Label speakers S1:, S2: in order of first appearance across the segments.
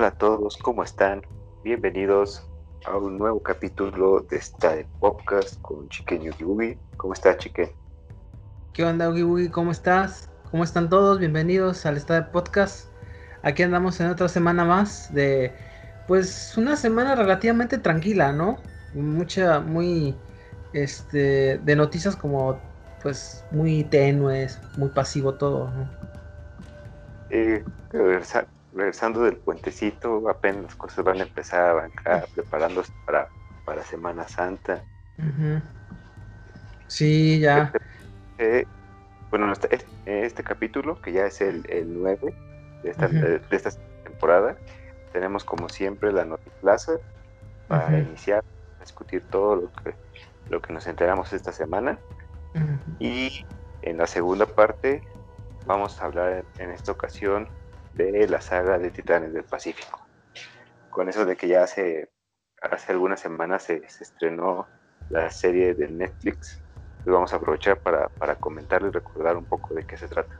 S1: Hola a todos, ¿cómo están? Bienvenidos a un nuevo capítulo de esta podcast con Chiquen Yugi ¿Cómo estás, Chiquen?
S2: ¿Qué onda, Ugi ¿Cómo estás? ¿Cómo están todos? Bienvenidos al Estado Podcast. Aquí andamos en otra semana más de, pues, una semana relativamente tranquila, ¿no? Mucha, muy, este, de noticias como, pues, muy tenues, muy pasivo todo, ¿no?
S1: Eh, regresando del puentecito, apenas las cosas van a empezar acá, preparándose para, para Semana Santa.
S2: Sí, ya.
S1: Eh, bueno, este, este, capítulo, que ya es el, el 9 de esta, de, esta temporada, tenemos como siempre la Notiplaza para iniciar a discutir todo lo que, lo que nos enteramos esta semana. Y en la segunda parte vamos a hablar en esta ocasión de la saga de Titanes del Pacífico. Con eso de que ya hace, hace algunas semanas se, estrenó la serie de Netflix, pues vamos a aprovechar para, para comentar y recordar un poco de qué se trata.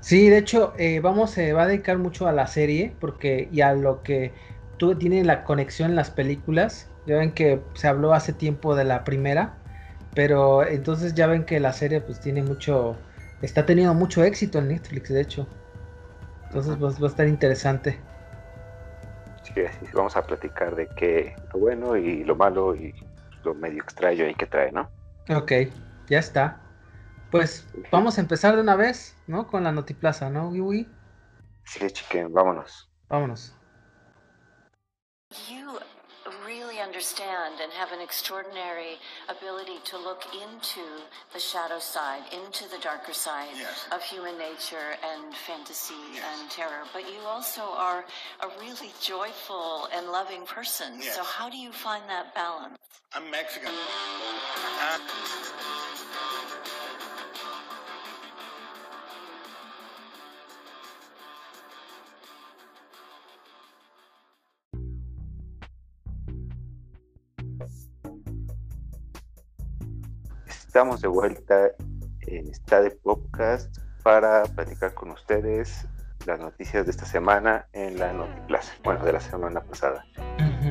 S2: Sí, de hecho, eh, vamos, se va a dedicar mucho a la serie, porque y a lo que tú tiene la conexión en las películas. Ya ven que se habló hace tiempo de la primera, pero entonces ya ven que la serie pues tiene mucho, está teniendo mucho éxito en Netflix, de hecho. Entonces va a estar interesante.
S1: Sí, así vamos a platicar de qué lo bueno y lo malo y lo medio extraño ahí que trae, ¿no?
S2: Ok, ya está. Pues vamos a empezar de una vez, ¿no? Con la Notiplaza, ¿no, Wii?
S1: Sí, chiquen, vámonos.
S2: Vámonos.
S3: Understand and have an extraordinary ability to look into the shadow side, into the darker side yes. of human nature and fantasy yes. and terror. But you also are a really joyful and loving person. Yes. So, how do you find that balance?
S4: I'm Mexican. Uh,
S1: Estamos de vuelta en esta de podcast para platicar con ustedes las noticias de esta semana en la Notiplaza, bueno, de la semana pasada.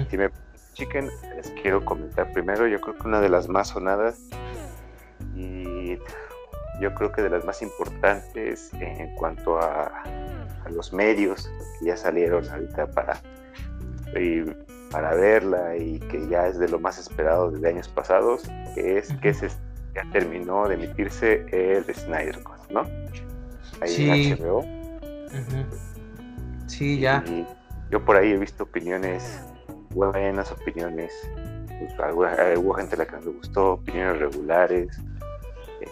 S1: Si me chiquen, les quiero comentar primero, yo creo que una de las más sonadas y yo creo que de las más importantes en cuanto a, los medios que ya salieron ahorita para, para verla y que ya es de lo más esperado desde años pasados, que es que es ya terminó de emitirse el Snyder Cut, ¿no?
S2: Ahí sí. en HBO. Sí, ya.
S1: yo por ahí he visto opiniones buenas, opiniones, pues, hubo gente a la que no le gustó, opiniones regulares.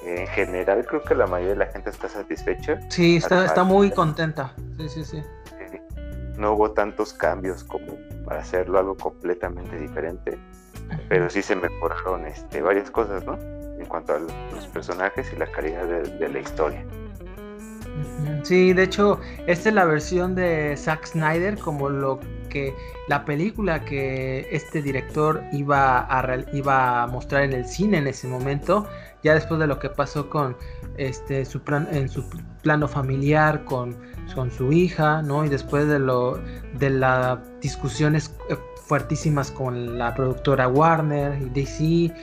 S1: en general creo que la mayoría de la gente está satisfecha.
S2: Sí, está, está muy contenta. Sí, sí, sí.
S1: No hubo tantos cambios como para hacerlo algo completamente diferente, pero sí se mejoraron este, varias cosas, ¿no? En cuanto a los personajes y la calidad de, la historia.
S2: Sí, de hecho, esta es la versión de Zack Snyder como lo que la película que este director iba a, iba a mostrar en el cine en ese momento, ya después de lo que pasó con este su plan, en su plano familiar con, con su hija, ¿no? Y después de lo de las discusiones eh, fuertísimas con la productora Warner y DC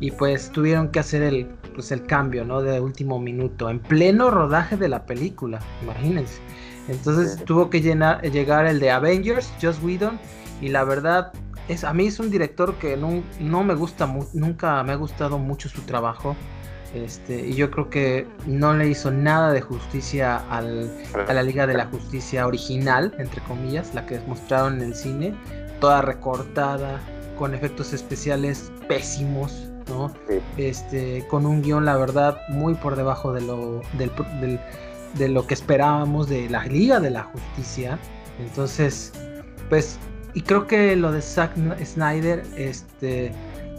S2: y pues tuvieron que hacer el, pues el cambio, ¿no? De último minuto, en pleno rodaje de la película, imagínense. Entonces tuvo que llenar, llegar el de Avengers, Joss Whedon, y la verdad, es, a mí es un director que no, no me gusta, nunca me ha gustado mucho su trabajo. Este, y yo creo que no le hizo nada de justicia al, a la Liga de la Justicia original, entre comillas, la que mostraron en el cine, toda recortada, con efectos especiales pésimos, este, con un guion, la verdad, muy por debajo de lo, de lo que esperábamos de la Liga de la Justicia. Entonces, pues, y creo que lo de Zack Snyder, este,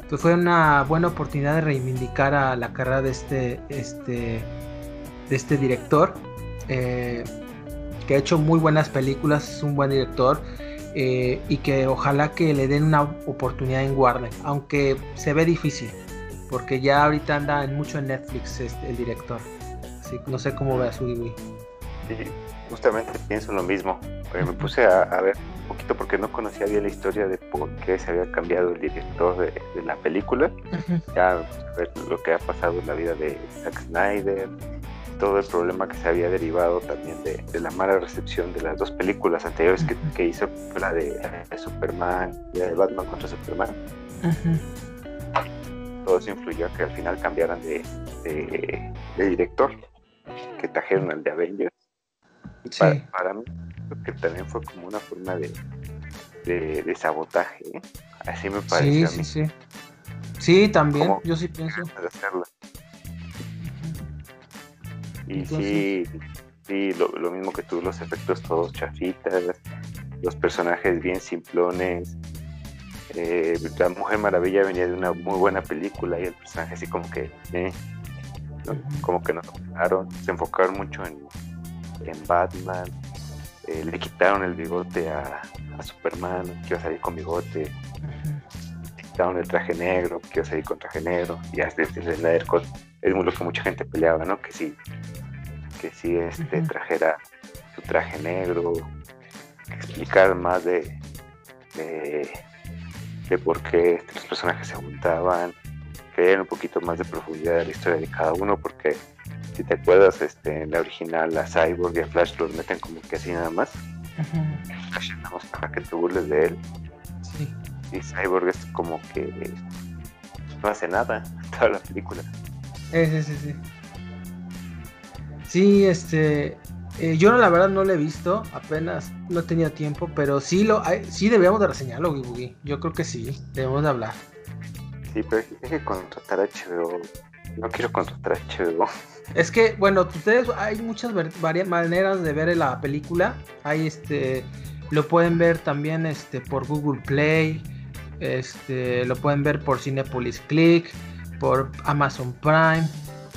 S2: pues fue una buena oportunidad de reivindicar a la carrera de este, este, de este director, eh, que ha hecho muy buenas películas, es un buen director. Eh, y que ojalá que le den una oportunidad en Warner, aunque se ve difícil, porque ya ahorita anda en mucho en Netflix este, el director. Así no sé cómo ve a su
S1: Sí, justamente pienso lo mismo. me puse a, ver un poquito porque no conocía bien la historia de por qué se había cambiado el director de, la película. Ya ver lo que ha pasado en la vida de Zack Snyder, todo el problema que se había derivado también de, la mala recepción de las dos películas anteriores que, hizo, la de, Superman y la de Batman contra Superman. Todo eso influyó a que al final cambiaran de, director, que trajeron al de Avengers. Para, mí, creo que también fue como una forma de, de, sabotaje. ¿eh? Así me parece.
S2: Sí, sí, sí. Sí, también, yo sí pienso.
S1: Y sí, sí lo, mismo que tú, los efectos todos chafitas, los personajes bien simplones. Eh, la Mujer Maravilla venía de una muy buena película y el personaje así como que, eh, como que no se enfocaron mucho en, en Batman, eh, le quitaron el bigote a, Superman, que iba a salir con bigote, le quitaron el traje negro, que iba a salir con traje negro, y hasta el Snyder es lo que mucha gente peleaba, ¿no? Que sí, que sí este, trajera su traje negro, explicar más de, de, por qué los personajes se juntaban, que un poquito más de profundidad de la historia de cada uno, porque si te acuerdas, este, en la original a Cyborg y a Flash los meten como que así nada más. Flash nada más para que te burles de él. Y Cyborg es como que no hace nada toda la película.
S2: Sí, sí, sí. Sí, este. Eh, yo la verdad no lo he visto, apenas no he tenido tiempo, pero sí lo sí debíamos de reseñarlo, Boogie. Yo creo que sí, debemos de hablar.
S1: Sí, pero hay que contratar a HBO. No quiero contratar a HBO.
S2: Es que, bueno, ustedes hay muchas varias maneras de ver la película. Hay este lo pueden ver también este por Google Play, este lo pueden ver por Cinepolis Click, por Amazon Prime,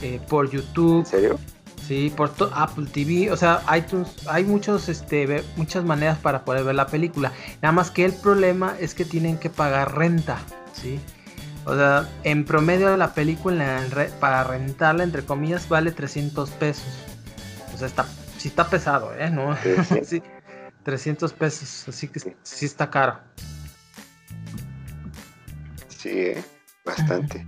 S2: eh, por YouTube.
S1: ¿En serio?
S2: Sí, por Apple TV, o sea, iTunes, hay muchos, este, muchas maneras para poder ver la película. Nada más que el problema es que tienen que pagar renta, ¿sí? O sea, en promedio la película para rentarla, entre comillas, vale 300 pesos. O sea, está, sí está pesado, ¿eh? ¿No? Sí, 300 pesos, así que sí, está caro.
S1: Sí, ¿eh? bastante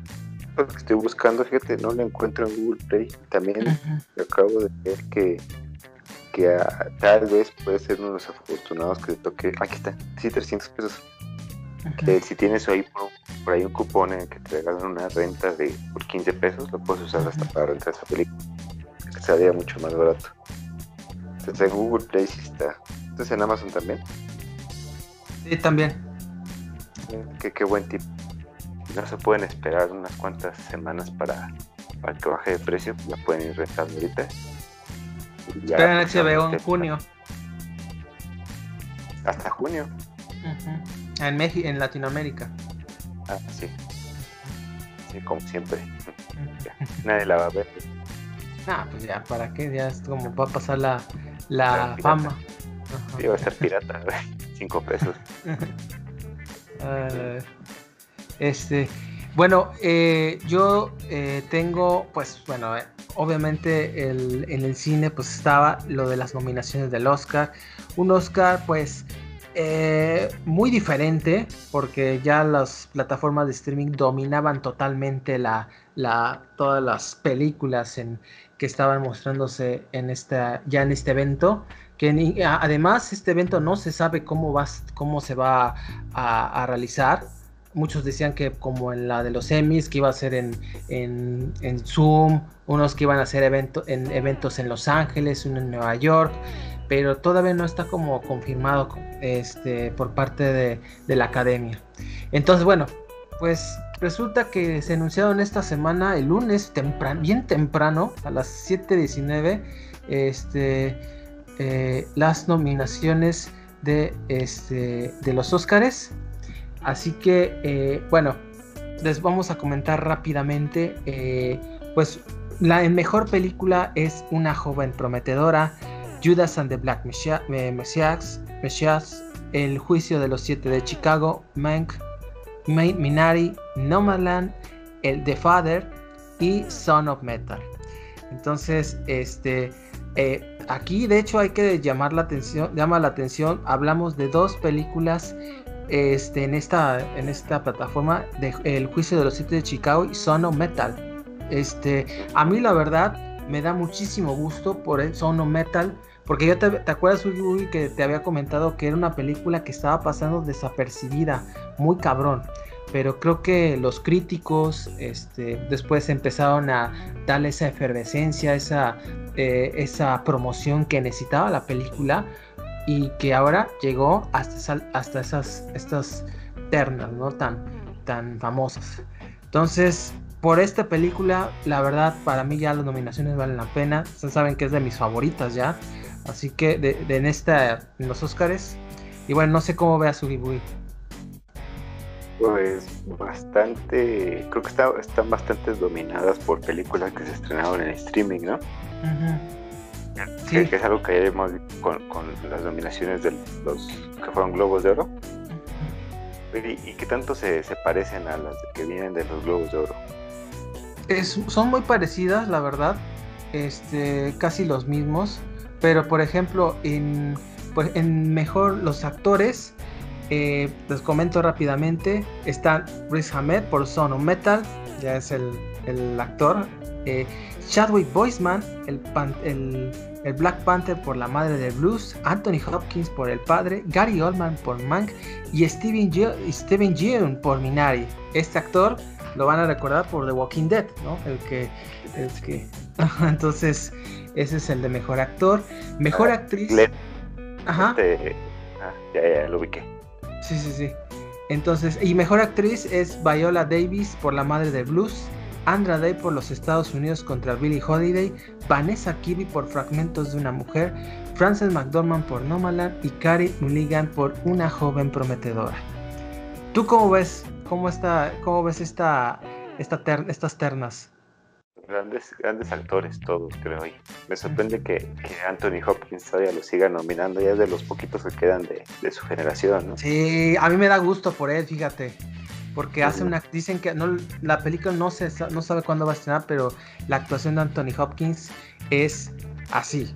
S1: que estoy buscando, fíjate, no lo encuentro en Google Play. También acabo de ver que, que tal vez puede ser uno de los afortunados que le toque. Aquí está, sí, 300 pesos. Que si tienes ahí por, ahí un cupón en que te regalan una renta de por 15 pesos, lo puedes usar hasta para rentar esa película. Que sería mucho más barato. Entonces en Google Play sí está. Entonces en Amazon también.
S2: Sí, también.
S1: Qué, qué buen tip no se pueden esperar unas cuantas semanas para, para que baje de precio, ya pueden ir rentando ahorita.
S2: Esperan HBO en junio.
S1: Hasta junio.
S2: En México, en Latinoamérica.
S1: Ah, sí. Sí, como siempre. Nadie la va a ver.
S2: Ah, pues ya, ¿para qué? Ya es como va a pasar la, la fama.
S1: Sí, va a ser pirata, cinco pesos.
S2: Este, bueno, eh, yo eh, tengo, pues, bueno, eh, obviamente en el cine, pues estaba lo de las nominaciones del Oscar. Un Oscar, pues, muy diferente, porque ya las plataformas de streaming dominaban totalmente la, la, todas las películas en, que estaban mostrándose en esta, ya en este evento. Que además este evento no se sabe cómo, cómo se va a realizar muchos decían que como en la de los Emmys, que iba a ser en, en, Zoom, unos que iban a hacer evento, en eventos en Los Ángeles, uno en Nueva York, pero todavía no está como confirmado este, por parte de, la academia. Entonces, bueno, pues resulta que se anunciaron esta semana, el lunes, bien temprano, a las 7.19, este, eh, las nominaciones de, este, de los Óscares Así que, eh, bueno, les vamos a comentar rápidamente. Eh, pues la mejor película es Una joven prometedora, Judas and the Black Messiah, El juicio de los siete de Chicago, Mank, Minari, Nomadland, El The Father y Son of Metal. Entonces, este, eh, aquí de hecho hay que llamar la atención, llama la atención, hablamos de dos películas este, en, esta, en esta plataforma de El juicio de los siete de Chicago y Sono Metal. Este, a mí la verdad me da muchísimo gusto por el Sono Metal. Porque yo te, te acuerdas, que te había comentado que era una película que estaba pasando desapercibida, muy cabrón. Pero creo que los críticos este, después empezaron a darle esa efervescencia, esa, eh, esa promoción que necesitaba la película y que ahora llegó hasta, hasta esas estas ternas, ¿no? Tan, tan famosas. Entonces, por esta película, la verdad, para mí ya las nominaciones valen la pena. Ustedes saben que es de mis favoritas ya. Así que de, en esta, en los Oscars. Y bueno, no sé cómo vea su Bui.
S1: Pues bastante, creo que están bastante dominadas por películas que se estrenaron en streaming, ¿no? Sí. que, es algo que hemos visto con, las nominaciones de los que fueron Globos de Oro. Y, que tanto se, parecen a las que vienen de los Globos de Oro.
S2: Es, son muy parecidas, la verdad. Este, casi los mismos. Pero por ejemplo, en, pues, en mejor los actores, eh, les comento rápidamente. Está Riz Ahmed por Son of Metal, ya es el, el actor. Eh, Chadwick Boseman, el, el, Black Panther por La Madre del Blues, Anthony Hopkins por El Padre, Gary Oldman por Mank y Steven, Yeun por Minari. Este actor lo van a recordar por The Walking Dead, ¿no? El que, el que... entonces ese es el de mejor actor, mejor ah, actriz.
S1: Ajá. Este, ah, ya, ya lo ubiqué.
S2: Sí, sí, sí. Entonces, y mejor actriz es Viola Davis por La Madre del Blues, Andra Day por los Estados Unidos contra Billie Holiday, Vanessa Kirby por Fragmentos de una Mujer, Frances McDormand por Nomaland y Carrie Mulligan por Una Joven Prometedora. ¿Tú cómo ves, cómo está, cómo ves esta, esta estas ternas?
S1: Grandes, grandes actores todos, creo. me sorprende que, Anthony Hopkins todavía lo siga nominando, ya es de los poquitos que quedan de, de su generación, ¿no?
S2: Sí, a mí me da gusto por él, fíjate porque hace una dicen que no la película no se no sabe cuándo va a estrenar pero la actuación de Anthony Hopkins es así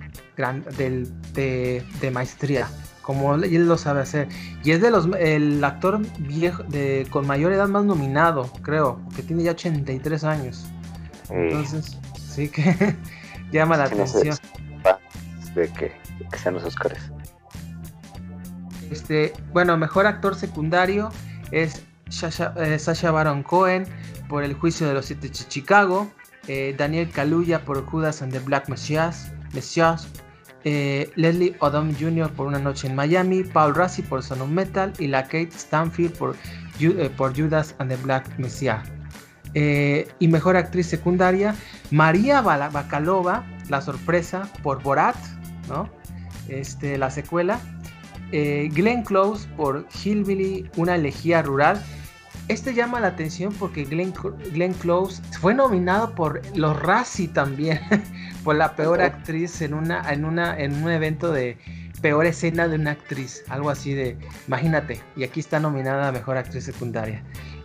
S2: de, maestría como él lo sabe hacer. Y es de los el actor viejo de con mayor edad más nominado creo que tiene ya 83 años. Entonces sí que llama la atención.
S1: de que, que sean los Oscars.
S2: Este bueno mejor actor secundario es eh, Sasha, Baron Cohen por El juicio de los siete de Chicago, eh, Daniel Kaluuya por Judas and the Black Messiah, eh, Leslie Odom Jr. por Una Noche en Miami, Paul Rassi por Son of Metal y la Kate Stanfield por, Judas and the Black Messiah. y mejor actriz secundaria, María Bakalova, La Sorpresa por Borat, ¿no? Este, la secuela. Glenn Close por Hillbilly, una elegía rural. Este llama la atención porque Glenn, Close fue nominado por los Razzie también, por la peor actriz en, una, en, una, en un evento de peor escena de una actriz, algo así de, imagínate, y aquí está nominada a mejor actriz secundaria.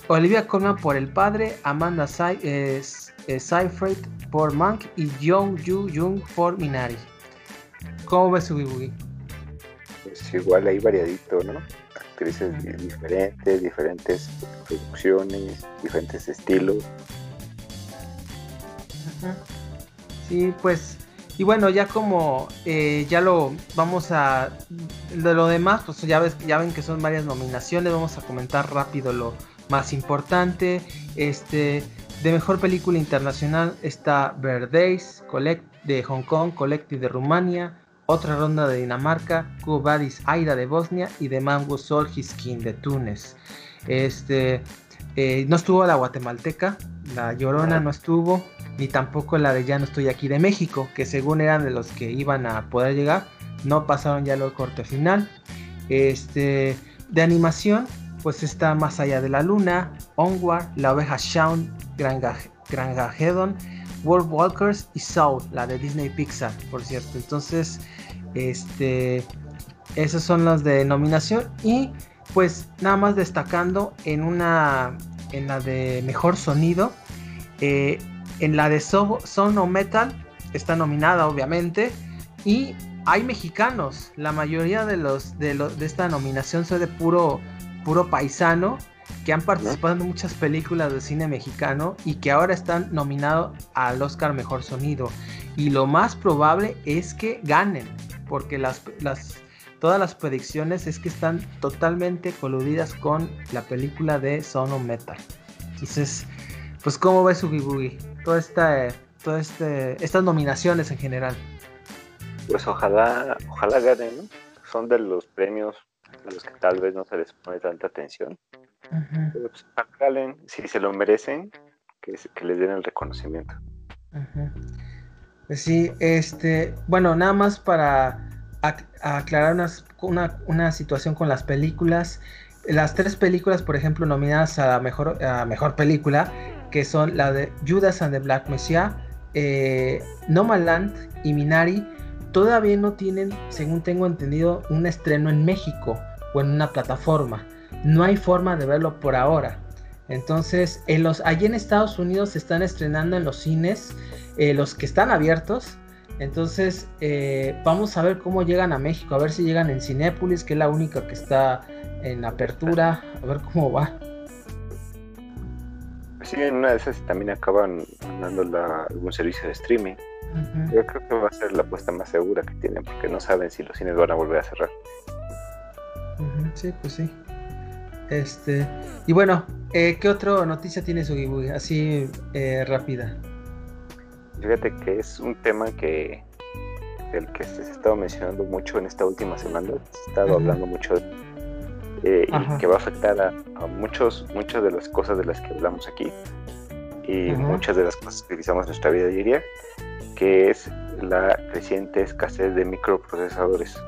S2: Olivia Colman por El Padre, Amanda eh, eh, Seyfried por Monk y Jung Yu Jung por Minari. ¿Cómo ves su
S1: Pues igual ahí variadito, ¿no? Actrices diferentes, diferentes producciones, diferentes estilos.
S2: Sí, pues, y bueno, ya como eh, ya lo vamos a, de lo demás, pues ya, ves, ya ven que son varias nominaciones, vamos a comentar rápido lo más importante. Este, de mejor película internacional está Verdays, Collect de Hong Kong, Collective de Rumania, otra ronda de Dinamarca, Kubadis Aida de Bosnia y de Mango Solhiskin de Túnez. Este, eh, no estuvo la guatemalteca, la Llorona no estuvo, ni tampoco la de Ya no estoy aquí de México, que según eran de los que iban a poder llegar, no pasaron ya lo corte final. Este, de animación, pues está Más allá de la luna, Onward, La oveja Shaun, Grangahedon, World Walkers y Soul, la de Disney Pixar, por cierto. Entonces, este, esas son las de nominación y pues nada más destacando en una, en la de mejor sonido, eh, en la de Sono Metal está nominada obviamente y hay mexicanos. La mayoría de los de, de esta nominación son de puro puro paisano que han participado en muchas películas de cine mexicano y que ahora están nominados al Oscar Mejor Sonido. Y lo más probable es que ganen, porque las, las, todas las predicciones es que están totalmente coludidas con la película de Sono Metal. Entonces, pues ¿cómo ves Ugi Boogie? Toda esta, toda este, estas nominaciones en general.
S1: Pues ojalá, ojalá ganen, ¿no? Son de los premios a los que tal vez no se les pone tanta atención. Pero pues, si se lo merecen, que, que les den el reconocimiento.
S2: Pues sí, este, bueno, nada más para aclarar una, una, situación con las películas. Las tres películas, por ejemplo, nominadas a mejor, a mejor película, que son la de Judas and the Black Messiah, eh, Nomadland y Minari, todavía no tienen, según tengo entendido, un estreno en México o en una plataforma. No hay forma de verlo por ahora. Entonces, en los, allí en Estados Unidos se están estrenando en los cines, eh, los que están abiertos. Entonces, eh, vamos a ver cómo llegan a México, a ver si llegan en Cinépolis, que es la única que está en apertura, a ver cómo va.
S1: Sí, en una de esas también acaban dando algún servicio de streaming. Yo creo que va a ser la apuesta más segura que tienen, porque no saben si los cines van a volver a cerrar.
S2: Sí, pues sí. Este, y bueno, eh, ¿qué otra noticia tiene Sugibui? Así eh, rápida.
S1: Fíjate que es un tema que del que se ha estado mencionando mucho en esta última semana, se ha estado hablando mucho eh, y que va a afectar a, muchos, muchas de las cosas de las que hablamos aquí y muchas de las cosas que utilizamos en nuestra vida diaria, que es la creciente escasez de microprocesadores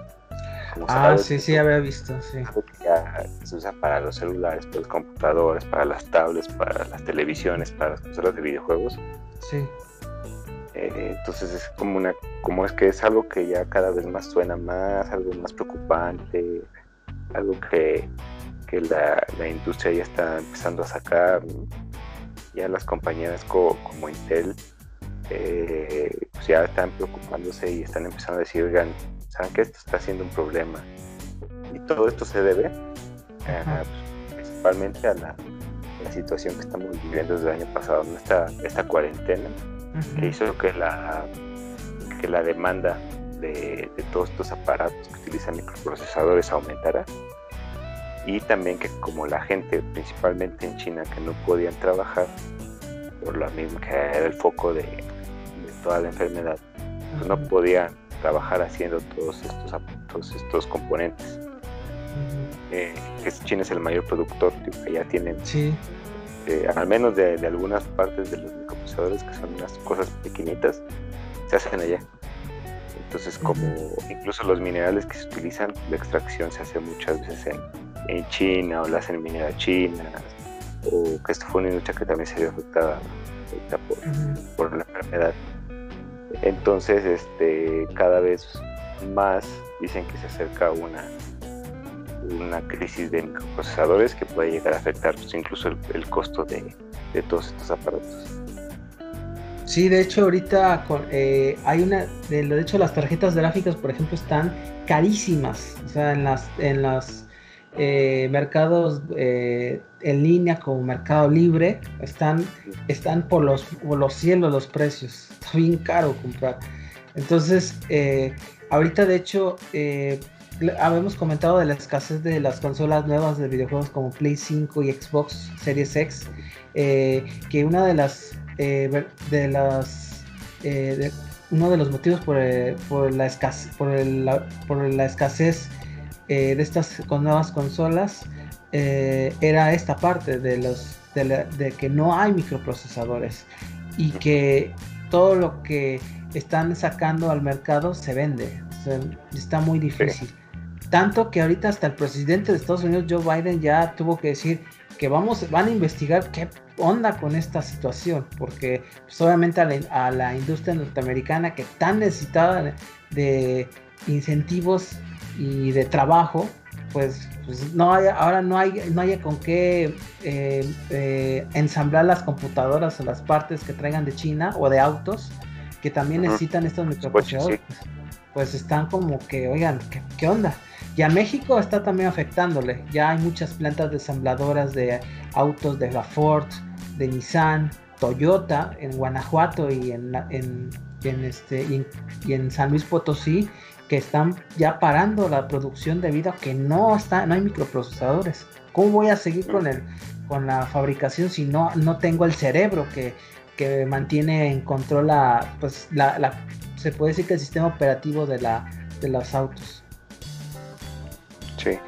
S2: ah, sí, sí, había visto, sí.
S1: se usa para los celulares, para los computadores, para las tablets, para las televisiones, para las consolas de videojuegos.
S2: Sí.
S1: Eh, entonces es como una, como es que es algo que ya cada vez más suena más, algo más preocupante, algo que, que la, industria ya está empezando a sacar. Ya las compañías como Intel eh, pues ya están preocupándose y están empezando a decir, oigan, saben que esto está siendo un problema. Y todo esto se debe principalmente a la, situación que estamos viviendo desde el año pasado, esta, esta cuarentena, que hizo que la, que la demanda de, todos estos aparatos que utilizan microprocesadores aumentara. Y también que como la gente, principalmente en China, que no podían trabajar por lo mismo que era el foco de, toda la enfermedad, pues no podían trabajar haciendo todos estos, todos estos componentes. Eh, China es el mayor productor, que ya tienen, eh, al menos de, algunas partes de los microprocesadores, que son unas cosas pequeñitas, se hacen allá. Entonces, como incluso los minerales que se utilizan, la extracción se hace muchas veces en, China o la hacen en minera china, o que esto fue una industria que también se vio afectada por, por la enfermedad. Entonces, este, cada vez más dicen que se acerca una, una crisis de microprocesadores que puede llegar a afectar pues, incluso el, costo de, todos estos aparatos.
S2: Sí, de hecho ahorita eh, hay una, de, hecho las tarjetas gráficas, por ejemplo, están carísimas, o sea, en las, en las eh, mercados eh, en línea como Mercado Libre están, están por, los, por los cielos los precios. Está bien caro comprar. Entonces, eh, ahorita de hecho, habíamos comentado de la escasez de las consolas nuevas de videojuegos como Play 5 y Xbox Series X, que una de las, de las uno de los motivos por, la escasez, por, por la escasez eh, de estas con nuevas consolas eh, era esta parte de los de, que no hay microprocesadores y que todo lo que están sacando al mercado se vende. está muy difícil. Tanto que ahorita hasta el presidente de Estados Unidos, Joe Biden, ya tuvo que decir que vamos, van a investigar qué onda con esta situación, porque pues, obviamente a la, industria norteamericana que tan necesitada de incentivos y de trabajo, pues, pues, no hay, ahora no hay, no hay con qué eh, eh, ensamblar las computadoras o las partes que traigan de China o de autos que también necesitan estos microprocesadores. pues están como que, oigan, ¿qué, onda? Y a México está también afectándole. Ya hay muchas plantas desambladoras de autos de la Ford, de Nissan, Toyota en Guanajuato y en, en, este, y en, San Luis Potosí que están ya parando la producción debido a que no está, no hay microprocesadores. ¿Cómo voy a seguir con el, con la fabricación si no, no tengo el cerebro que, que mantiene en control la, pues la, se puede decir que el sistema operativo de la de los autos.
S1: Sí,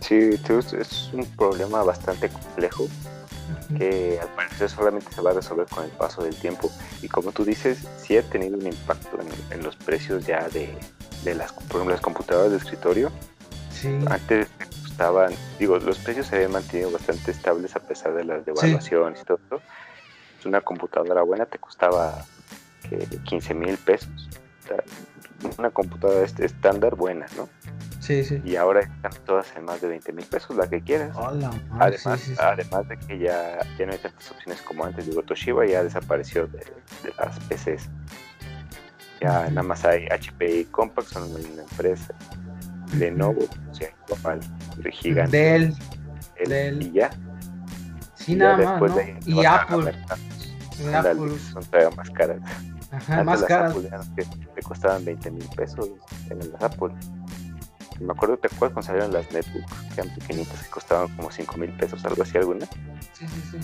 S1: sí, es un problema bastante complejo que al parecer solamente se va a resolver con el paso del tiempo y como tú dices, sí ha tenido un impacto en, los precios ya de, de las, por ejemplo, las computadoras de escritorio. Sí. Antes costaban, digo, los precios se habían mantenido bastante estables a pesar de las devaluaciones y todo. Una computadora buena te costaba 15 mil pesos. Una computadora estándar buena, ¿no?
S2: Sí, sí.
S1: Y ahora están todas en más de 20 mil pesos, la que quieras. además, además de que ya, ya no hay tantas opciones como antes. Digo, Toshiba ya desapareció de, las PCs. Ya nada más hay HP y Compaq, son una empresa. Lenovo, o sea, igual, gigante.
S2: Dell,
S1: Dell. Y ya.
S2: Sí, nada más. ¿no? y Apple.
S1: Apple. Son todavía más caras.
S2: Ajá, más caras.
S1: que, te costaban 20 mil pesos en las Apple. Me acuerdo, ¿te acuerdas cuando salieron las netbooks? Que eran pequeñitas y costaban como 5 mil pesos, algo así, alguna.
S2: Sí, sí, sí.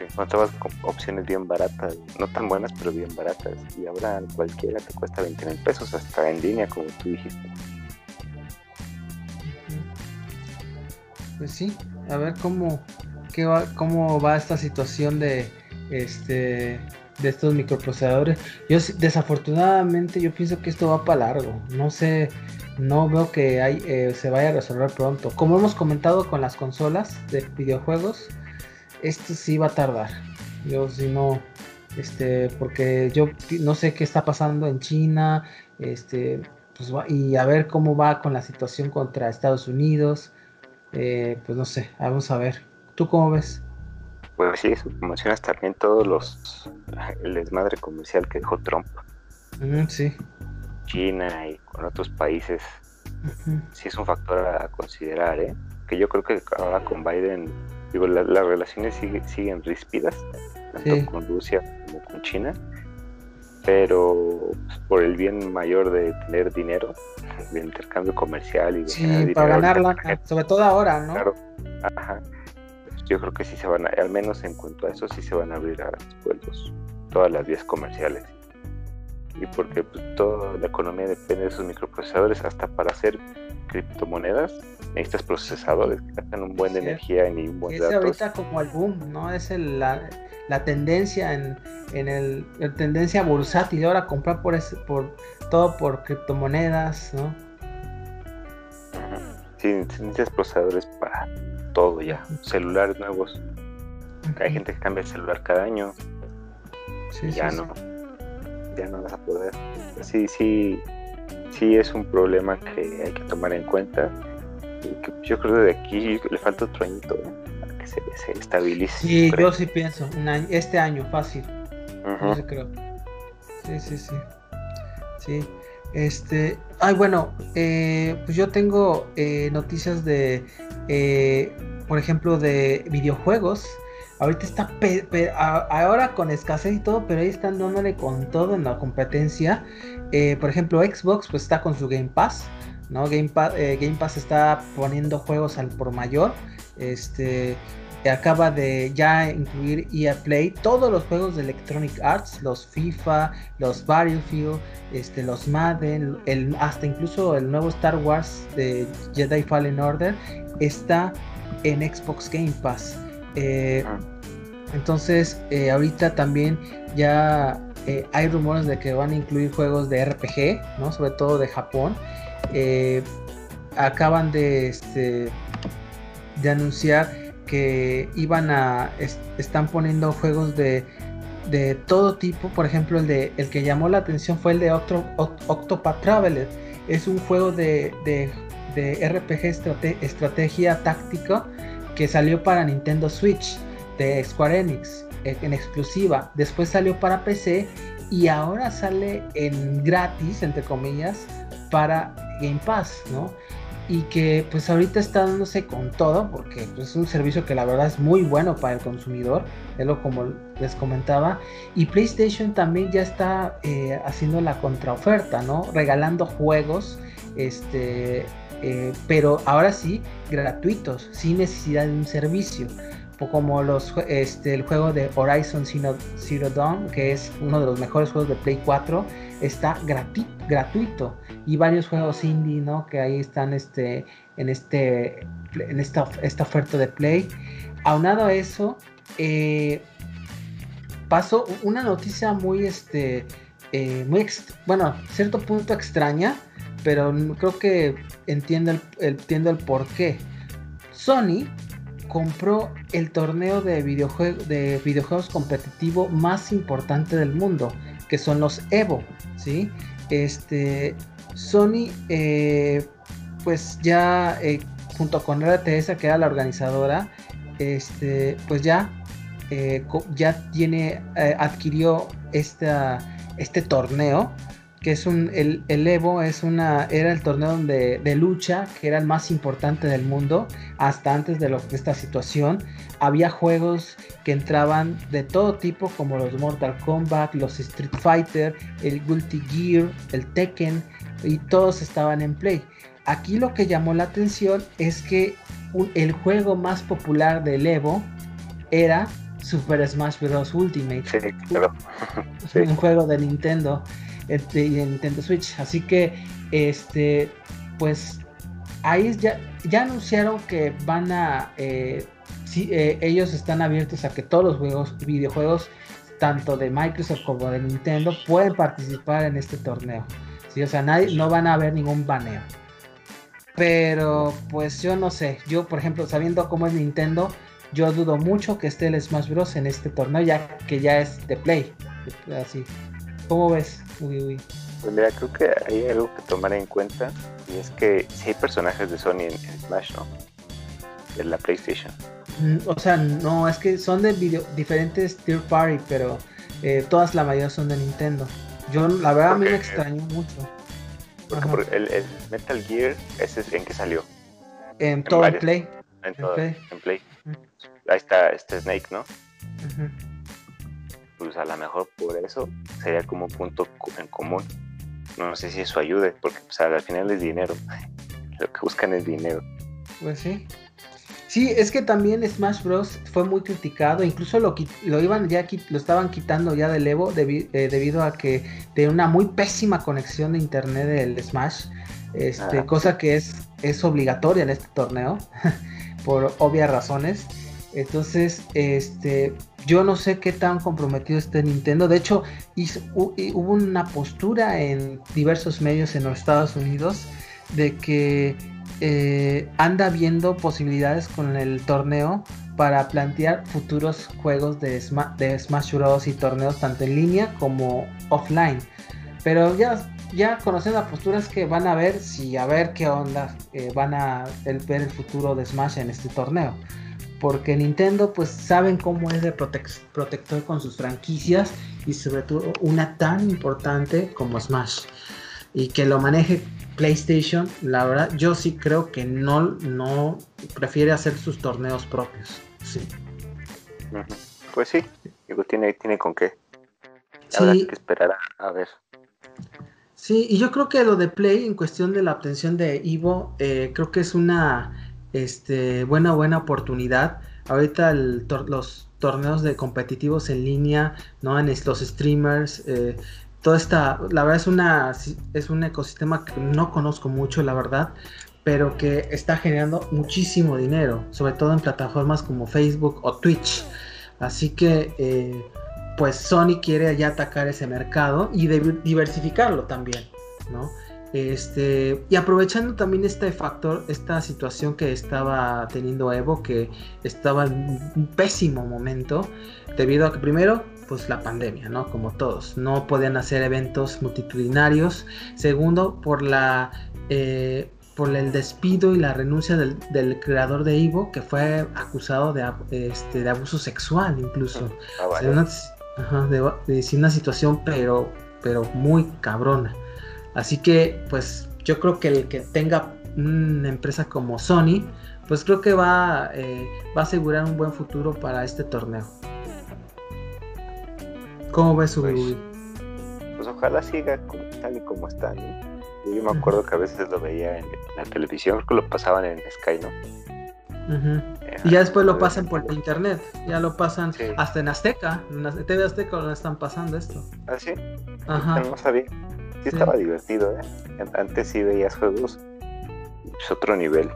S1: Encontrabas con opciones bien baratas, no tan buenas, pero bien baratas. Y ahora cualquiera te cuesta 20 mil pesos, hasta en línea, como tú dijiste.
S2: Pues sí, a ver cómo, qué va, cómo va esta situación de este de estos microprocesadores. Yo desafortunadamente yo pienso que esto va para largo. No sé, no veo que hay, eh, se vaya a resolver pronto. Como hemos comentado con las consolas de videojuegos, esto sí va a tardar. Yo si no, este, porque yo no sé qué está pasando en China, este, pues y a ver cómo va con la situación contra Estados Unidos. Eh, pues no sé, vamos a ver. ¿Tú cómo ves?
S1: Pues sí, mencionas también todos los el desmadre comercial que dejó Trump.
S2: sí.
S1: China y con otros países. Sí es un factor a considerar, ¿eh? Que yo creo que ahora con Biden, digo, las relaciones siguen ríspidas, tanto con Rusia como con China, pero pues, por el bien mayor de tener dinero, de intercambio comercial y de
S2: sí, para ganarla, sobre todo ahora, ¿no?
S1: Claro, ajá yo creo que sí se van a, al menos en cuanto a eso, sí se van a abrir a los, todas las vías comerciales. Y porque pues, toda la economía depende de esos microprocesadores, hasta para hacer criptomonedas necesitas procesadores que gastan un buen de energía y un buen
S2: es ahorita como el boom, ¿no? Es la, la, tendencia en, en el, tendencia bursátil ahora comprar por ese, por todo por criptomonedas, ¿no?
S1: Sí, necesitas procesadores para todo ya, celulares nuevos. Hay gente que cambia el celular cada año. Sí, ya no, ya no vas a poder. Sí, sí, sí es un problema que hay que tomar en cuenta. Y que yo creo que de aquí le falta otro añito para que se, estabilice.
S2: Sí, yo sí pienso, año, este año fácil. creo. Sí, sí, sí. Sí. Este, ay, bueno, eh, pues yo tengo eh, noticias de eh, por ejemplo, de videojuegos. Ahorita está, ahora con escasez y todo, pero ahí están dándole con todo en la competencia. Eh, por ejemplo, Xbox pues está con su Game Pass, ¿no? Game, eh, Game Pass está poniendo juegos al por mayor. Este, acaba de ya incluir EA Play todos los juegos de Electronic Arts, los FIFA, los Battlefield, este, los Madden, el, hasta incluso el nuevo Star Wars de Jedi Fallen Order está en Xbox Game Pass. Eh, ah. Entonces, eh, ahorita también ya eh, hay rumores de que van a incluir juegos de RPG, ¿no? Sobre todo de Japón. acaban de, este, de anunciar que iban a están poniendo juegos de, todo tipo. Por ejemplo, el que llamó la atención fue el de Octopath Traveler. Es un juego de de RPG estrategia táctica que salió para Nintendo Switch de Square Enix en exclusiva. Después salió para PC y ahora sale en gratis, entre comillas, para Game Pass, ¿no? Y que pues ahorita está dándose con todo, porque pues, es un servicio que la verdad es muy bueno para el consumidor, es lo como les comentaba. Y PlayStation también ya está eh, haciendo la contraoferta, ¿no? Regalando juegos, este, eh, pero ahora sí, gratuitos, sin necesidad de un servicio como los este, el juego de Horizon Zero, Dawn, que es uno de los mejores juegos de Play 4, está gratuito y varios juegos indie, ¿no? Que ahí están este en este en esta, esta oferta de Play. Aunado a eso, eh, pasó una noticia muy este eh, muy bueno, cierto punto extraña, pero creo que entiendo el, entiendo el por qué. Sony compró el torneo de, de videojuegos competitivo más importante del mundo, que son los Evo, ¿sí? Este, Sony, eh, pues ya eh, junto con RTS, que era la organizadora, este, pues ya, eh, ya tiene, adquirió esta, este torneo que es un, el, Evo es una, era el torneo de, de, lucha que era el más importante del mundo hasta antes de, lo, de esta situación. Había juegos que entraban de todo tipo como los Mortal Kombat, los Street Fighter, el Guilty Gear, el Tekken y todos estaban en play. Aquí lo que llamó la atención es que el juego más popular del Evo era Super Smash Bros. Ultimate. Un juego de Nintendo este, y en Nintendo Switch. Así que, este, pues ahí ya, anunciaron que van a, eh, eh, ellos están abiertos a que todos los juegos, videojuegos, tanto de Microsoft como de Nintendo, pueden participar en este torneo. O sea, nadie, no van a haber ningún baneo. Pero pues yo no sé, yo por ejemplo, sabiendo cómo es Nintendo, yo dudo mucho que esté el Smash Bros. en este torneo, ya que ya es de Play. Así. ¿Cómo ves?
S1: Pues mira, creo que hay algo que tomar en cuenta y es que si hay personajes de Sony en, Smash, ¿no? De la PlayStation.
S2: Mm, o sea, no, es que son de diferentes tier party, pero eh, todas la mayoría son de Nintendo. Yo, la verdad, a mí me extrañó mucho.
S1: Porque, el, Metal Gear, ese es en que salió.
S2: En, todo el Play.
S1: En, todo, Play. En Play. Ahí está este Snake, ¿no? Pues a lo mejor por eso sería como un punto en común. No sé si eso ayude, porque pues, al final es dinero. Lo que buscan es dinero.
S2: Pues sí. Sí, es que también Smash Bros. fue muy criticado, incluso lo, lo iban ya lo estaban quitando ya del Evo eh, debido a que de una muy pésima conexión de internet del Smash, este, ah, cosa que es, es obligatoria en este torneo, por obvias razones. Entonces, este, yo no sé qué tan comprometido esté Nintendo. De hecho, hubo una postura en diversos medios en los Estados Unidos de que eh, anda viendo posibilidades con el torneo para plantear futuros juegos de, Smash Bros. y torneos tanto en línea como offline. Pero ya, ya conociendo la postura es que van a ver si a ver qué onda eh, van a ver el futuro de Smash en este torneo porque Nintendo pues saben cómo es de protector con sus franquicias y sobre todo una tan importante como Smash y que lo maneje PlayStation, la verdad yo sí creo que no, no prefiere hacer sus torneos propios. Sí.
S1: Pues sí, digo, tiene, tiene con qué. Habrá que esperar a, ver.
S2: Sí, y yo creo que lo de Play en cuestión de la obtención de Evo, eh, creo que es una este, buena, buena oportunidad. Ahorita los torneos de competitivos en línea, ¿no? En los streamers, eh, toda esta, la verdad es una, es un ecosistema que no conozco mucho, la verdad, pero que está generando muchísimo dinero, sobre todo en plataformas como Facebook o Twitch. Así que, eh, pues Sony quiere ya atacar ese mercado y diversificarlo también, ¿no? Este, y aprovechando también este factor, esta situación que estaba teniendo Evo, que estaba en un pésimo momento, debido a que primero, pues la pandemia, ¿no? Como todos, no podían hacer eventos multitudinarios. Segundo, por la eh, por el despido y la renuncia del, creador de Evo, que fue acusado de, este, de abuso sexual incluso. Ah, de, una situación pero, pero muy cabrona. Así que, pues, yo creo que el que tenga una empresa como Sony, pues creo que va, eh, va a asegurar un buen futuro para este torneo. ¿Cómo ves su
S1: pues, pues, ojalá siga tal y como está, Yo me acuerdo que a veces lo veía en la televisión, creo que lo pasaban en Sky, ¿no?
S2: Eh, y ya después lo pasan por internet, ya lo pasan hasta en Azteca, en TV Azteca lo están pasando esto.
S1: ¿Ah, sí? Ajá. No sabía. Sí, estaba divertido, ¿eh? Antes sí veías juegos, es otro nivel.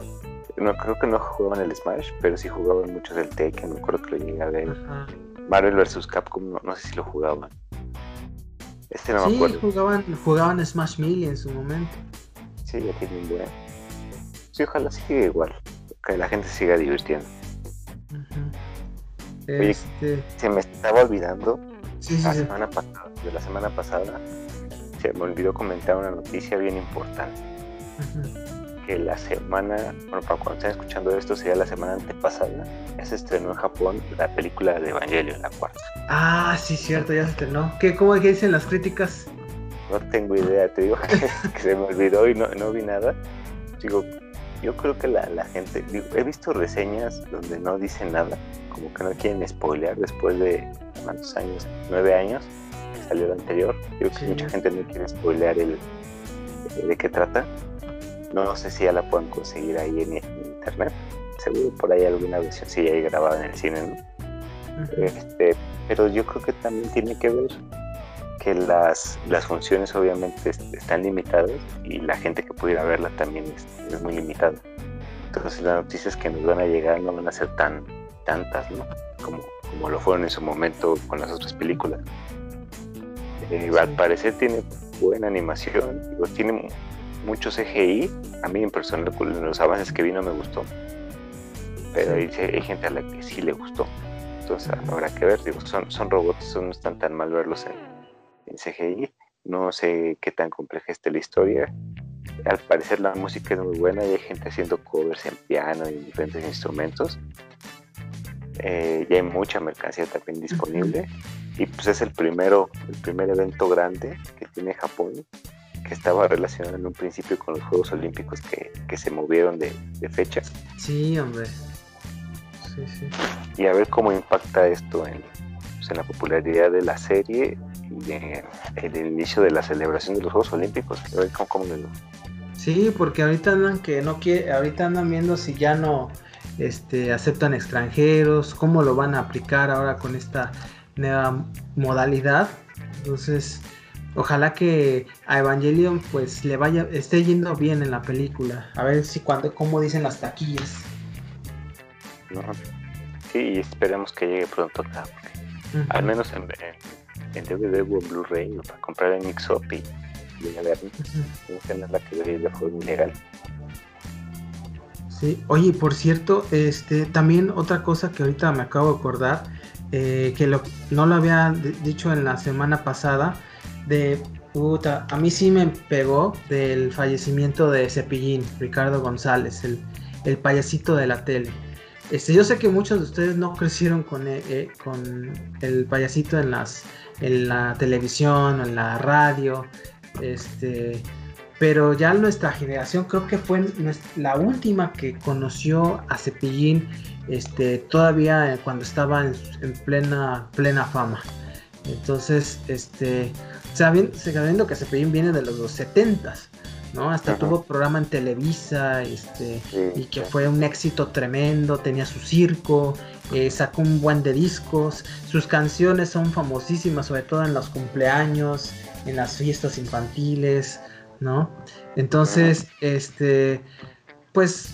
S1: No, creo que no jugaban el Smash, pero sí jugaban muchos del Tekken, me acuerdo que lo llegué a ver. Marvel vs. Capcom, no, sé si lo jugaban.
S2: Este no me acuerdo. Jugaban, jugaban Smash Melee en su momento.
S1: Sí, ya tiene un buen. Sí, ojalá siga igual que la gente siga divirtiendo. este... se me estaba olvidando la semana pasada, de la semana pasada, se me olvidó comentar una noticia bien importante. Que la semana, bueno, para cuando estén escuchando esto, sería la semana antepasada, ya se estrenó en Japón la película de Evangelion, la cuarta.
S2: Ah, sí, cierto, ya se estrenó. ¿Qué, ¿Cómo dicen las críticas?
S1: No tengo idea, te digo que se me olvidó y no, no vi nada. Digo, yo creo que la, gente, he visto reseñas donde no dicen nada, como que no quieren spoilear después de cuántos años, nueve años que salió el anterior. Creo que mucha gente no quiere spoilear el, eh, de qué trata. No sé si ya la pueden conseguir ahí en, internet. Seguro por ahí alguna versión sí hay grabada en el cine, ¿no? este, pero yo creo que también tiene que ver que las, las funciones obviamente están limitadas y la gente que pudiera verla también es, muy limitada. Entonces las noticias que nos van a llegar no van a ser tan tantas, ¿no? Como, como lo fueron en su momento con las otras películas. Eh, al parecer tiene buena animación, tiene mucho CGI. A mí en personal los avances que vi no me gustó, pero hay, hay, gente a la que sí le gustó. Entonces habrá que ver, digo, son, son robots, no están tan mal verlos en, en CGI. No sé qué tan compleja esté la historia. Al parecer la música es muy buena y hay gente haciendo covers en piano y en diferentes instrumentos. Eh, ya hay mucha mercancía también disponible. Y pues es el primero, el primer evento grande que tiene Japón, que estaba relacionado en un principio con los Juegos Olímpicos que, se movieron de, fecha.
S2: Sí, hombre. Sí, sí.
S1: Y a ver cómo impacta esto en, pues, en la popularidad de la serie de, el inicio de la celebración de los Juegos Olímpicos. ¿Cómo,
S2: Sí, porque ahorita andan que no quiere, ahorita andan viendo si ya no este, aceptan extranjeros, cómo lo van a aplicar ahora con esta nueva modalidad. Entonces, ojalá que a Evangelion pues le vaya, esté yendo bien en la película. A ver si cuando, cómo dicen las taquillas.
S1: Sí, y esperemos que llegue pronto acá. Al menos en, en DVD o en Blu-ray o para comprar en Mixup y, y a ver, no la que de forma ilegal.
S2: Sí, oye, por cierto, este, también otra cosa que ahorita me acabo de acordar, eh, que no lo había dicho en la semana pasada, de puta, a mí sí me pegó del fallecimiento de Cepillín, Ricardo González, el, el payasito de la tele. Este, yo sé que muchos de ustedes no crecieron con, eh, eh, con el payasito en las en la televisión, en la radio, este, pero ya nuestra generación creo que fue la última que conoció a Cepillín, este, todavía cuando estaba en, plena, plena fama. Entonces, este, sabiendo, que Cepillín viene de los 70 ¿no? Hasta tuvo programa en Televisa, este, y que fue un éxito tremendo, tenía su circo, eh, sacó un buen de discos, sus canciones son famosísimas, sobre todo en los cumpleaños, en las fiestas infantiles, ¿no? Entonces, este, pues,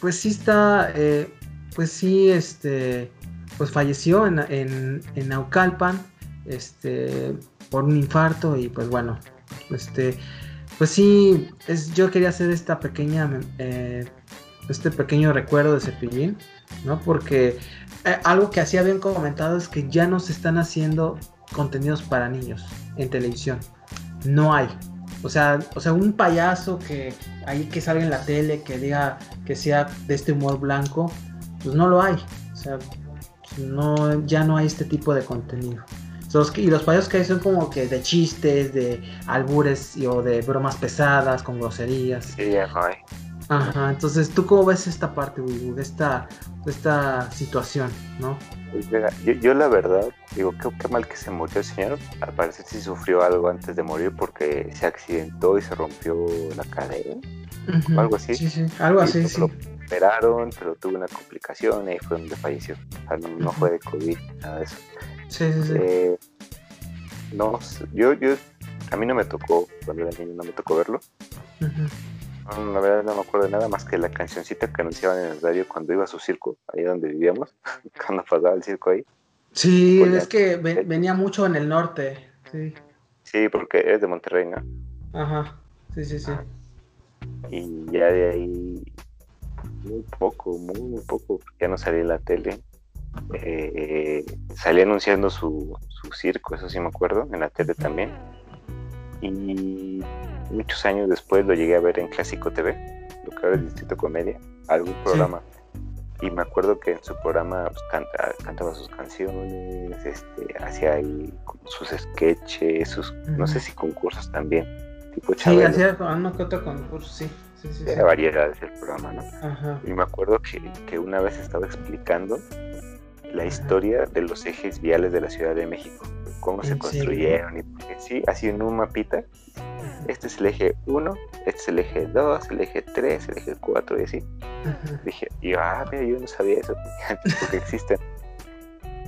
S2: pues sí está, eh, pues sí, este, pues falleció en, en, en Naucalpan, este, por un infarto y pues bueno, este, pues sí, es, yo quería hacer esta pequeña, eh, este pequeño recuerdo de Cepillín, ¿no? Porque eh, algo que así habían comentado es que ya no se están haciendo contenidos para niños en televisión. No hay. O sea, o sea, un payaso que ahí que salga en la tele, que diga que sea de este humor blanco, pues no lo hay. O sea, no, ya no hay este tipo de contenido. y los payasos que hay son como que de chistes, de albures y, o de bromas pesadas, con groserías.
S1: Sí, ya no hay.
S2: Ajá, entonces, ¿tú cómo ves esta parte, de esta, de esta situación, no?
S1: Pues yo, yo, la verdad, digo, qué, qué mal que se murió el señor. Al parecer sí sufrió algo antes de morir porque se accidentó y se rompió la cadera. o algo así.
S2: Sí, sí, algo así, sí.
S1: Operaron, pero tuvo una complicación y fue donde falleció. O sea, no, fue de COVID, nada de eso.
S2: Sí, sí, sí.
S1: Eh, no, yo, yo, a mí no me tocó, cuando era niño no me tocó verlo. la verdad no me acuerdo de nada más que la cancioncita que anunciaban en el radio cuando iba a su circo, ahí donde vivíamos, cuando pasaba el circo ahí.
S2: Sí, es que venía mucho en el norte, sí.
S1: Sí, porque es de Monterrey, ¿no?
S2: Ajá, sí, sí, sí.
S1: Y ya de ahí, muy poco, muy, muy poco, ya no salía en la tele. Eh, salía anunciando su, su circo, eso sí me acuerdo, en la tele también. Y muchos años después lo llegué a ver en Clásico TV, lo que ahora es Distrito Comedia, algún programa. Y me acuerdo que en su programa pues, cantaba sus canciones, este, hacía ahí sus sketches, sus, no sé si concursos también, tipo
S2: Sí, hacía uno que otro concurso, sí. Sí, sí,
S1: Era variedades el programa, ¿no? Y me acuerdo que, que, una vez estaba explicando la historia de los ejes viales de la Ciudad de México, cómo se construyeron y sí, así en un mapita. Este es el eje 1, este es el eje 2, el eje 3, el eje 4 y así. Dije, y yo, ah, mira, yo no sabía eso, porque existen.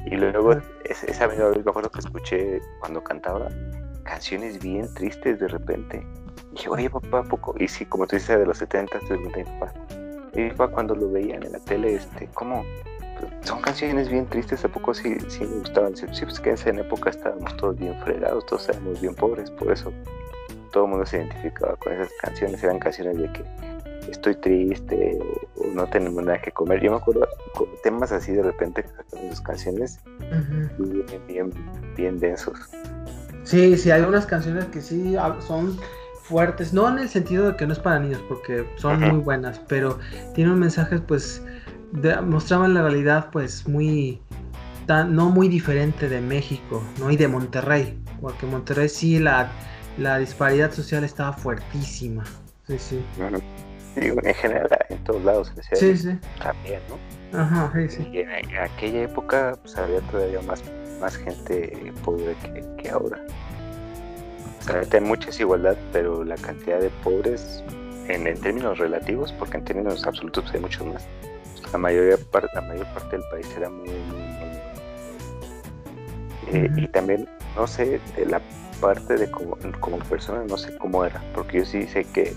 S1: Y luego, esa misma vez me acuerdo que escuché cuando cantaba canciones bien tristes de repente. Dije, oye, papá, poco. Y sí, como tú dices, de los 70, te pregunté, papá. Y papá, cuando lo veían en la tele, este, ¿cómo? son canciones bien tristes, ¿a poco sí, sí me gustaban? Sí, pues que en esa época estábamos todos bien fregados, todos éramos bien pobres, por eso todo el mundo se identificaba con esas canciones, eran canciones de que estoy triste o, no tenemos nada que comer. Yo me acuerdo temas así de repente sacaron esas canciones bien, bien, densos.
S2: Sí, sí, hay unas canciones que sí son fuertes, no en el sentido de que no es para niños, porque son muy buenas, pero tienen mensajes pues mostraban la realidad pues muy no muy diferente de México ¿no? y de Monterrey porque Monterrey sí la, la disparidad social estaba fuertísima sí sí
S1: en general en todos lados
S2: sí, sí.
S1: también ¿no?
S2: Ajá, sí, sí.
S1: Y en, aquella época pues, había todavía más, más gente pobre que, ahora. Hay mucha desigualdad, pero la cantidad de pobres en, en, términos relativos, porque en términos absolutos hay muchos más, la mayoría la mayor parte del país era muy, eh, y también no sé de la parte de como, como persona no sé cómo era porque yo sí sé que,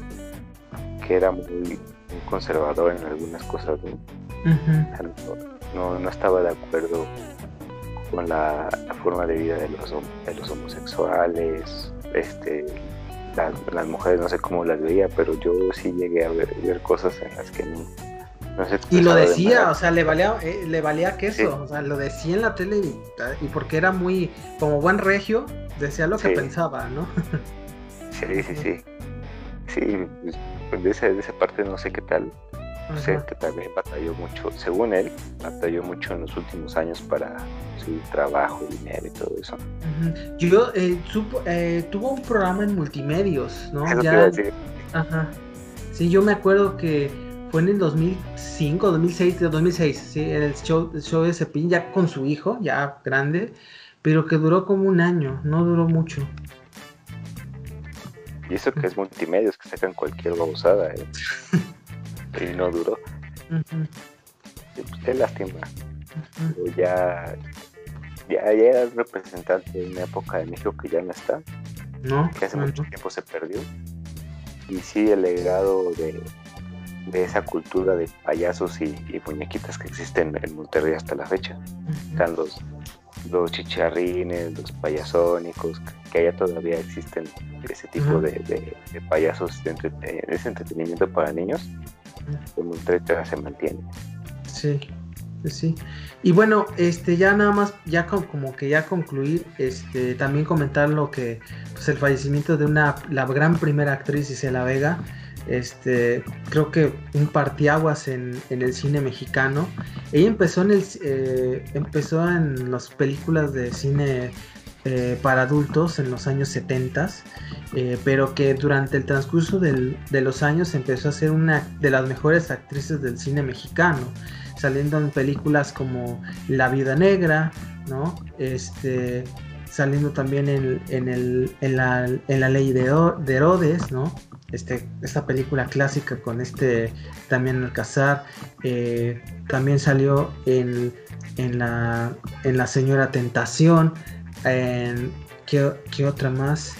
S1: que era muy, conservador en algunas cosas ¿no? no, estaba de acuerdo con la, forma de vida de los, de los homosexuales este las, mujeres no sé cómo las veía pero yo sí llegué a ver, ver cosas en las que no
S2: y lo decía, o sea, le valía, eh, le valía queso, o sea, lo decía en la tele y, porque era muy, como buen regio, decía lo que pensaba, ¿no?
S1: sí, sí, sí. Sí, pues, de, esa, de esa parte no sé qué tal. Que también batalló mucho, según él, batalló mucho en los últimos años para su trabajo, dinero y todo eso.
S2: Yo, eh, eh, tuvo un programa en multimedios, ¿no?
S1: ya,
S2: Ajá. Sí, yo me acuerdo que fue en el 2005, 2006, 2006, ¿sí? el show, el show de Cepín ya con su hijo, ya grande, pero que duró como un año, no duró mucho.
S1: Y eso que es multimedios, que sacan cualquier babosada, ¿eh? y no duró. Uh lástima. ya, ya, ya era representante de una época de México que ya no está.
S2: No.
S1: Que hace mucho tiempo se perdió. Y sí, el legado de, de esa cultura de payasos y, muñequitas que existen en Monterrey hasta la fecha. Están los, los chicharrines, los payasónicos, que allá todavía existen ese tipo de, payasos, de ese entretenimiento para niños. En Monterrey se mantiene.
S2: Sí, sí. Y bueno, este ya nada más, ya como que ya concluir, este también comentar lo que, pues el fallecimiento de una, la gran primera actriz Isela Vega, este, creo que un partiaguas en, en el cine mexicano. Ella empezó en el, eh, empezó en las películas de cine eh, para adultos en los años 70, eh, pero que durante el transcurso de los años empezó a ser una de las mejores actrices del cine mexicano, saliendo en películas como La Vida Negra, ¿no? Este, saliendo también en, en, la, ley de, Herodes, ¿no? Este, esta película clásica con este también Alcázar, eh, también salió en, en, la, en La Señora Tentación, ¿qué, otra más?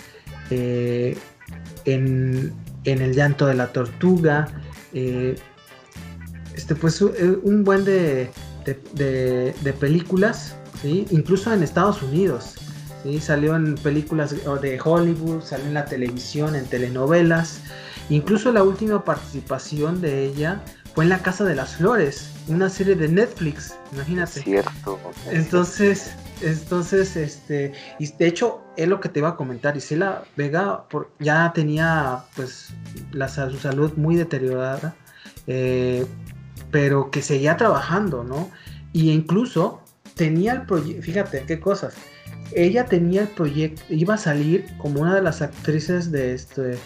S2: Eh, en, El llanto de la tortuga. Eh, este, pues eh, un buen de, de, películas, ¿sí? incluso en Estados Unidos. ¿sí? Salió en películas de Hollywood, salió en la televisión, en telenovelas. Incluso la última participación de ella fue en La Casa de las Flores, una serie de Netflix, imagínate.
S1: Cierto.
S2: Entonces, entonces, este, y de hecho, es lo que te iba a comentar, Isela Vega por, ya tenía, pues, la, su salud muy deteriorada, eh, pero que seguía trabajando, ¿no? Y incluso tenía el proyecto, fíjate qué cosas, ella tenía el proyecto, iba a salir como una de las actrices de este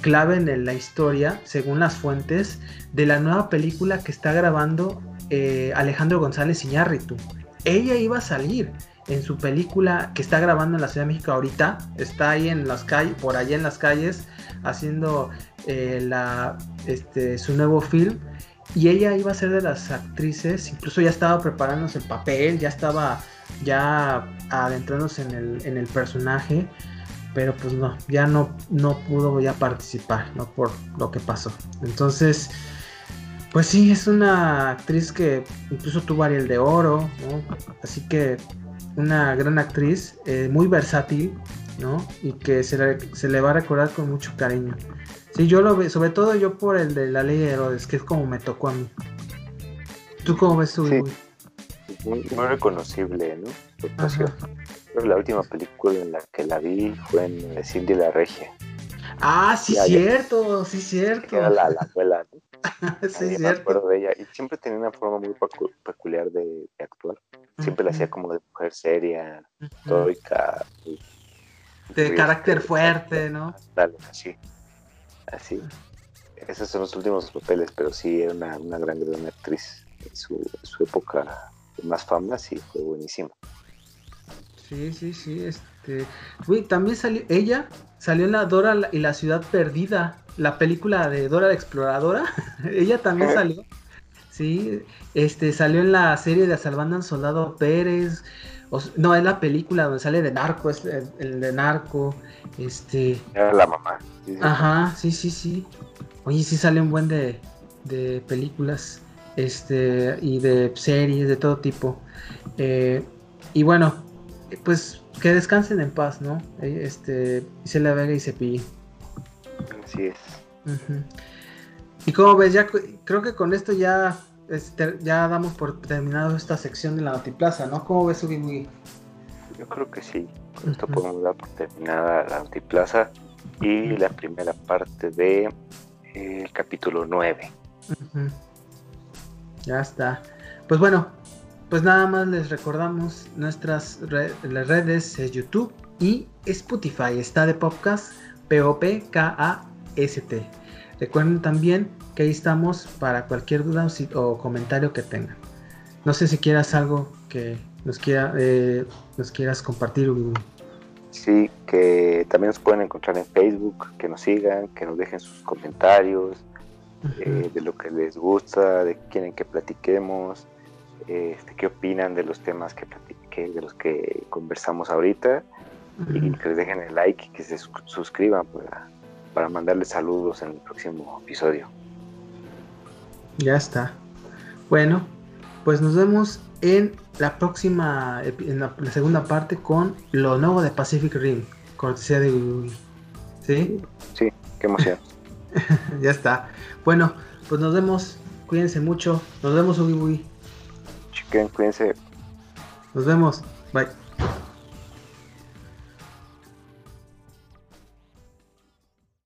S2: clave en la historia, según las fuentes, de la nueva película que está grabando eh, Alejandro González Iñárritu. Ella iba a salir en su película que está grabando en la Ciudad de México ahorita, está ahí en las calles, por allá en las calles, haciendo eh, este, su nuevo film. Y ella iba a ser de las actrices, incluso ya estaba preparándose el papel, ya estaba ya adentrándose en el, en el personaje, pero pues no, ya no, no pudo ya participar, ¿no? Por lo que pasó. Entonces, pues sí, es una actriz que incluso tuvo Ariel de Oro, ¿no? Así que una gran actriz, eh, muy versátil, ¿no? Y que se le, se le, va a recordar con mucho cariño. Sí, yo lo veo, sobre todo yo por el de la ley de Herodes, que es como me tocó a mí. ¿Tú cómo ves tu
S1: sí. Muy, reconocible, ¿no? la última película en la que la vi fue en Cindy la Regia.
S2: Ah, sí, cierto, sí, cierto.
S1: Era la, la abuela, ¿no? sí, cierto. Me acuerdo de ella. Y siempre tenía una forma muy peculiar de actuar. Siempre la hacía como de mujer seria, estoica.
S2: De carácter fuerte, ¿no?
S1: Dale, así. Así. Esos son los últimos papeles, pero sí era una, una gran, gran actriz. En su, su época más fama, sí, fue buenísima.
S2: Sí, sí, sí. Este. también salió. Ella salió en la Dora y la Ciudad Perdida. La película de Dora la Exploradora. ella también salió. Sí, este salió en la serie de Salvando al Soldado Pérez. no, es la película donde sale de narco, es el, de narco. Este.
S1: Era la mamá.
S2: Ajá, sí, sí, sí. Oye, sí sale un buen de, de películas. Este. Y de series de todo tipo. Eh, y bueno, pues que descansen en paz, ¿no? Eh, este. Y la Vega y Cepillín.
S1: Así es.
S2: Y como ves, ya creo que con esto ya, este, ya damos por terminado esta sección de la Notiplaza, ¿no? ¿Cómo ves, Ugi
S1: Yo creo que sí. Con esto podemos dar por terminada la Notiplaza y la primera parte de eh, capítulo 9.
S2: Ya está. Pues bueno, pues nada más les recordamos nuestras las redes es YouTube y Spotify. Está de podcast P-O-P-K-A-S-T. Recuerden también que ahí estamos para cualquier duda o comentario que tengan. No sé si quieras algo que nos, quiera, eh, nos quieras compartir.
S1: Sí, que también nos pueden encontrar en Facebook, que nos sigan, que nos dejen sus comentarios eh, de lo que les gusta, de qué quieren que platiquemos, este, qué opinan de los temas que, de los que conversamos ahorita y que les dejen el like y que se suscriban para para mandarles saludos en el próximo episodio.
S2: Ya está. Bueno, pues nos vemos en la próxima, en la, segunda parte con lo nuevo de Pacific Rim, cortesía de Google. ¿Sí?
S1: Sí, qué emoción.
S2: ya está. Bueno, pues nos vemos. Cuídense mucho. Nos vemos, Ugi
S1: Chiquen, cuídense.
S2: Nos vemos. Bye.